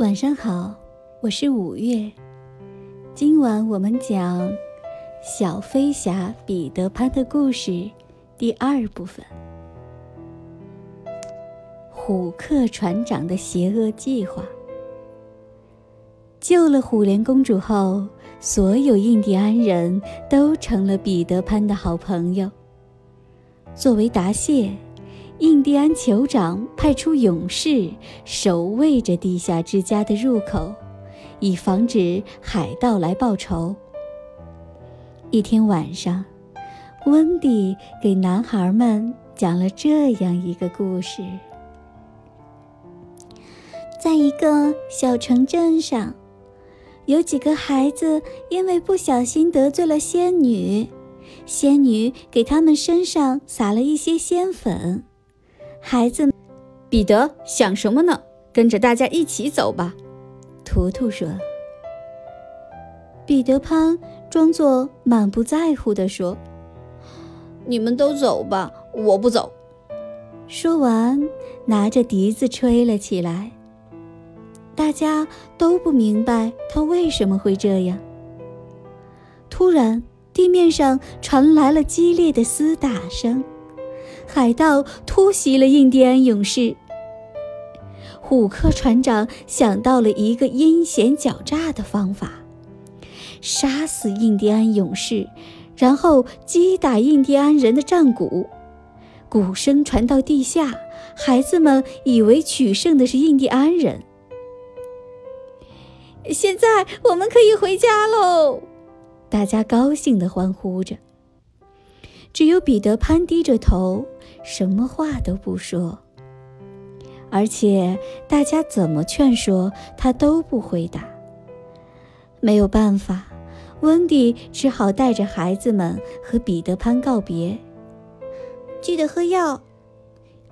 晚上好，我是五月。今晚我们讲《小飞侠彼得潘》的故事第二部分：虎克船长的邪恶计划。救了虎莲公主后，所有印第安人都成了彼得潘的好朋友。作为答谢。印第安酋长派出勇士守卫着地下之家的入口，以防止海盗来报仇。一天晚上，温迪给男孩们讲了这样一个故事：在一个小城镇上，有几个孩子因为不小心得罪了仙女，仙女给他们身上撒了一些仙粉。孩子，彼得想什么呢？跟着大家一起走吧。图图说。彼得潘装作满不在乎地说：“你们都走吧，我不走。”说完，拿着笛子吹了起来。大家都不明白他为什么会这样。突然，地面上传来了激烈的厮打声。海盗突袭了印第安勇士。虎克船长想到了一个阴险狡诈的方法：杀死印第安勇士，然后击打印第安人的战鼓。鼓声传到地下，孩子们以为取胜的是印第安人。现在我们可以回家喽！大家高兴地欢呼着。只有彼得潘低着头。什么话都不说，而且大家怎么劝说他都不回答。没有办法，温迪只好带着孩子们和彼得潘告别。记得喝药。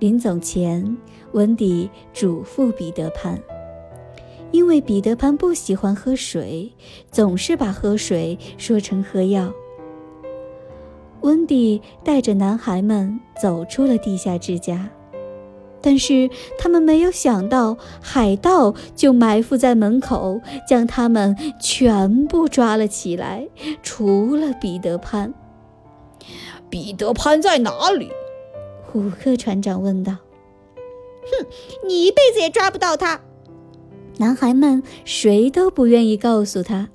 临走前，温迪嘱咐彼得潘，因为彼得潘不喜欢喝水，总是把喝水说成喝药。温蒂带着男孩们走出了地下之家，但是他们没有想到，海盗就埋伏在门口，将他们全部抓了起来，除了彼得潘。彼得潘在哪里？虎克船长问道。哼，你一辈子也抓不到他。男孩们谁都不愿意告诉他。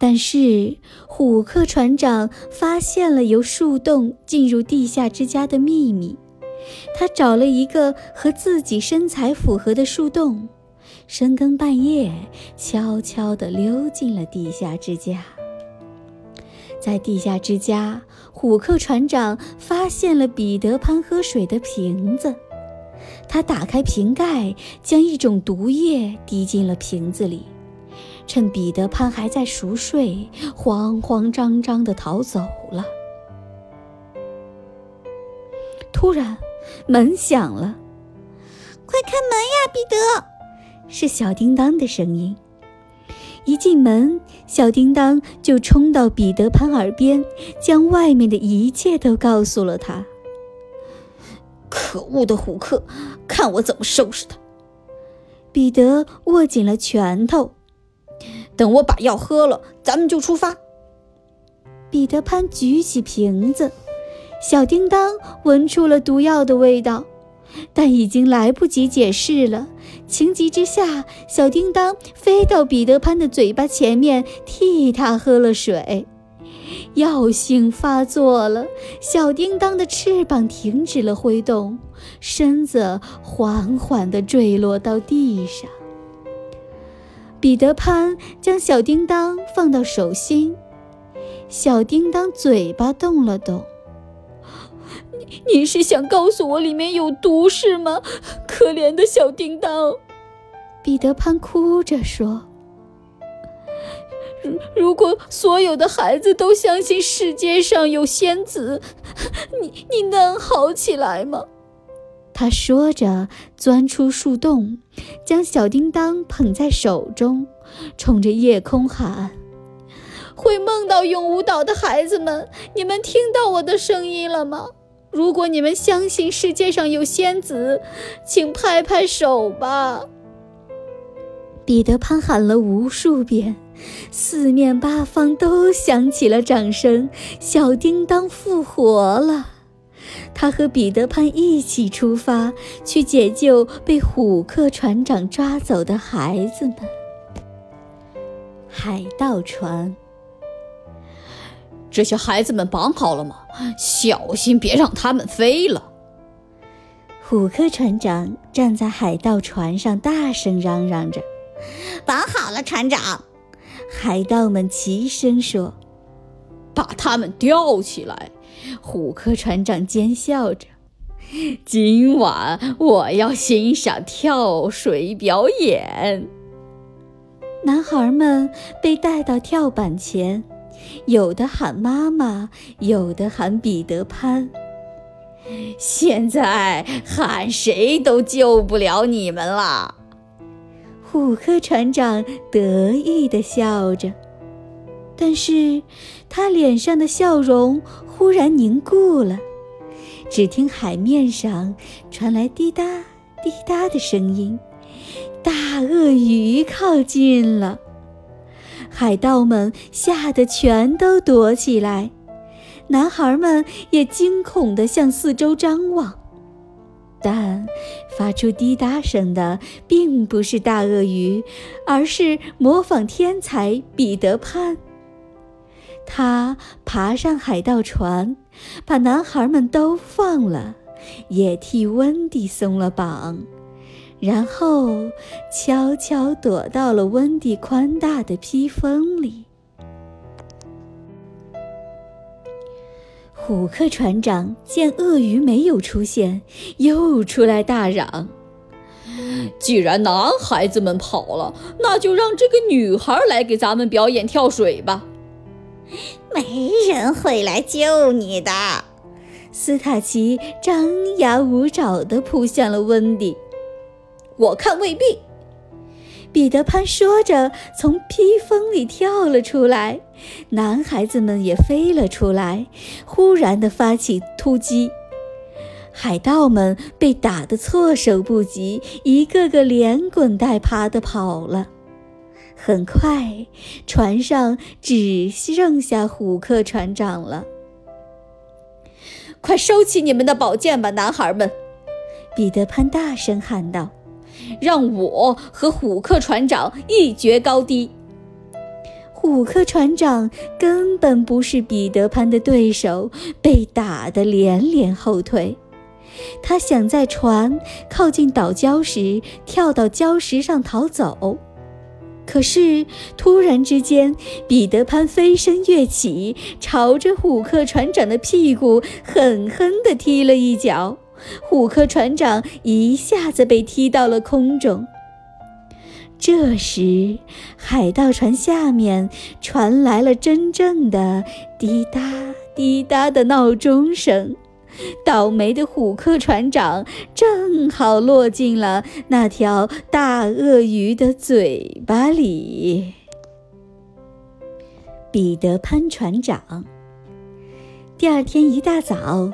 但是，虎克船长发现了由树洞进入地下之家的秘密。他找了一个和自己身材符合的树洞，深更半夜悄悄地溜进了地下之家。在地下之家，虎克船长发现了彼得潘喝水的瓶子。他打开瓶盖，将一种毒液滴进了瓶子里。趁彼得潘还在熟睡，慌慌张张地逃走了。突然，门响了，“快开门呀，彼得！”是小叮当的声音。一进门，小叮当就冲到彼得潘耳边，将外面的一切都告诉了他。可恶的虎克，看我怎么收拾他！彼得握紧了拳头。等我把药喝了，咱们就出发。彼得潘举起瓶子，小叮当闻出了毒药的味道，但已经来不及解释了。情急之下，小叮当飞到彼得潘的嘴巴前面，替他喝了水。药性发作了，小叮当的翅膀停止了挥动，身子缓缓地坠落到地上。彼得潘将小叮当放到手心，小叮当嘴巴动了动。你你是想告诉我里面有毒是吗？可怜的小叮当，彼得潘哭着说：“如如果所有的孩子都相信世界上有仙子，你你能好起来吗？”他说着，钻出树洞，将小叮当捧在手中，冲着夜空喊：“会梦到永无岛的孩子们，你们听到我的声音了吗？如果你们相信世界上有仙子，请拍拍手吧。”彼得潘喊了无数遍，四面八方都响起了掌声。小叮当复活了，他和彼得潘一起出发，去解救被虎克船长抓走的孩子们。海盗船，这些孩子们绑好了吗？小心别让他们飞了。虎克船长站在海盗船上，大声嚷嚷着：“绑好了，船长！”海盗们齐声说：“把他们吊起来！”虎克船长奸笑着：“今晚我要欣赏跳水表演。”男孩们被带到跳板前，有的喊妈妈，有的喊彼得潘。现在喊谁都救不了你们了。虎克船长得意地笑着，但是他脸上的笑容忽然凝固了。只听海面上传来滴答滴答的声音，大鳄鱼靠近了。海盗们吓得全都躲起来。男孩们也惊恐地向四周张望，但发出滴答声的并不是大鳄鱼，而是模仿天才彼得潘。他爬上海盗船，把男孩们都放了，也替温蒂松了绑，然后悄悄躲到了温蒂宽大的披风里。虎克船长见鳄鱼没有出现，又出来大嚷：“既然男孩子们跑了，那就让这个女孩来给咱们表演跳水吧。” 没人会来救你的，斯塔奇张牙舞爪地扑向了温迪。我看未必。彼得潘说着，从披风里跳了出来。男孩子们也飞了出来，忽然地发起突击。海盗们被打得措手不及，一个个连滚带爬地跑了。很快，船上只剩下虎克船长了。快收起你们的宝剑吧，男孩们！彼得潘大声喊道。让我和虎克船长一决高低。虎克船长根本不是彼得潘的对手，被打得连连后退。他想在船靠近岛礁时跳到礁石上逃走，可是突然之间，彼得潘飞身跃起，朝着虎克船长的屁股狠狠地踢了一脚。虎克船长一下子被踢到了空中。这时，海盗船下面传来了真正的滴答滴答的闹钟声。倒霉的虎克船长正好落进了那条大鳄鱼的嘴巴里。彼得潘船长。第二天一大早。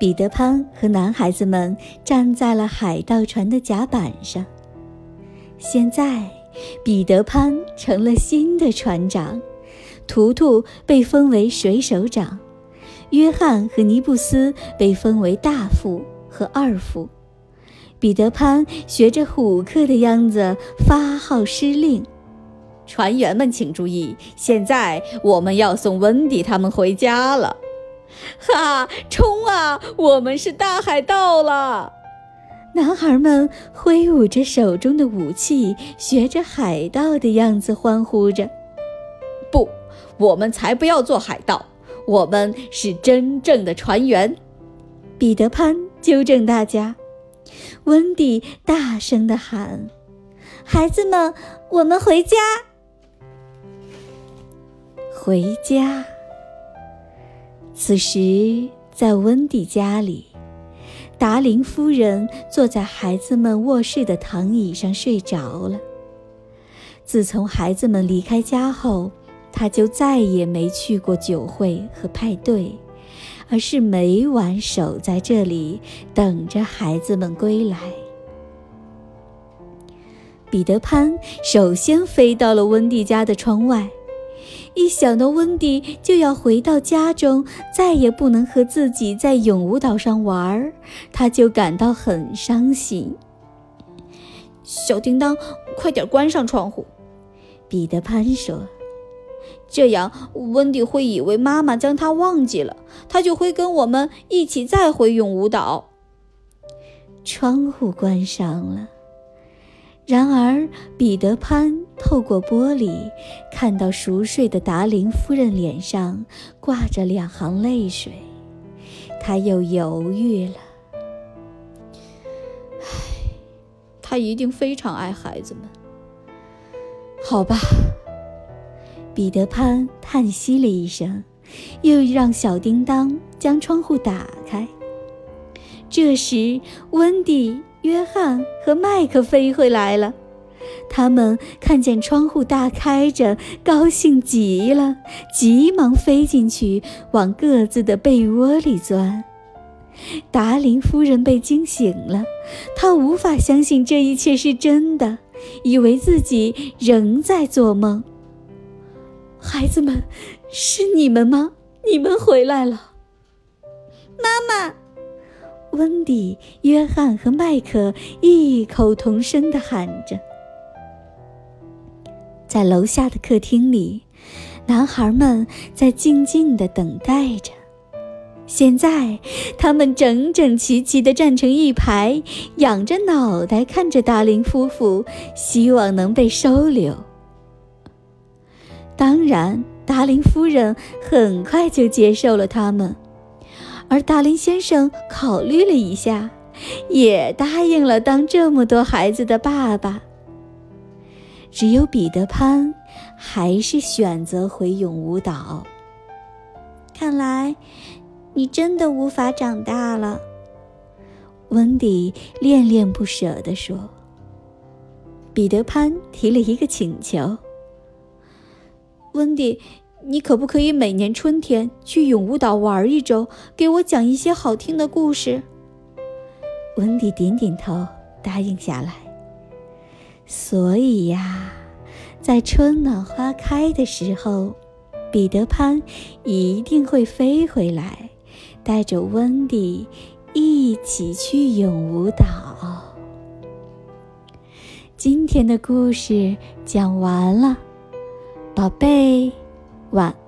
彼得潘和男孩子们站在了海盗船的甲板上。现在，彼得潘成了新的船长，图图被封为水手长，约翰和尼布斯被封为大副和二副。彼得潘学着虎克的样子发号施令：“船员们请注意，现在我们要送温迪他们回家了。”哈！冲啊！我们是大海盗了！男孩们挥舞着手中的武器，学着海盗的样子欢呼着。不，我们才不要做海盗，我们是真正的船员。彼得潘纠正大家。温迪大声地喊：“孩子们，我们回家！回家！”此时，在温迪家里，达林夫人坐在孩子们卧室的躺椅上睡着了。自从孩子们离开家后，她就再也没去过酒会和派对，而是每晚守在这里，等着孩子们归来。彼得潘首先飞到了温蒂家的窗外。一想到温蒂就要回到家中，再也不能和自己在永无岛上玩儿，他就感到很伤心。小叮当，快点关上窗户！彼得潘说：“这样温迪会以为妈妈将他忘记了，他就会跟我们一起再回永无岛。”窗户关上了。然而，彼得潘透过玻璃看到熟睡的达林夫人脸上挂着两行泪水，他又犹豫了。唉，他一定非常爱孩子们。好吧，彼得潘叹息了一声，又让小叮当将窗户打开。这时，温蒂。约翰和麦克飞回来了，他们看见窗户大开着，高兴极了，急忙飞进去，往各自的被窝里钻。达林夫人被惊醒了，她无法相信这一切是真的，以为自己仍在做梦。孩子们，是你们吗？你们回来了，妈妈。温迪、约翰和麦克异口同声地喊着。在楼下的客厅里，男孩们在静静地等待着。现在，他们整整齐齐地站成一排，仰着脑袋看着达林夫妇，希望能被收留。当然，达林夫人很快就接受了他们。而达林先生考虑了一下，也答应了当这么多孩子的爸爸。只有彼得潘还是选择回永无岛。看来，你真的无法长大了。温迪恋恋不舍地说。彼得潘提了一个请求：“温迪。”你可不可以每年春天去永无岛玩一周，给我讲一些好听的故事？温迪点点头，答应下来。所以呀，在春暖花开的时候，彼得潘一定会飞回来，带着温迪一起去永无岛。今天的故事讲完了，宝贝。晚安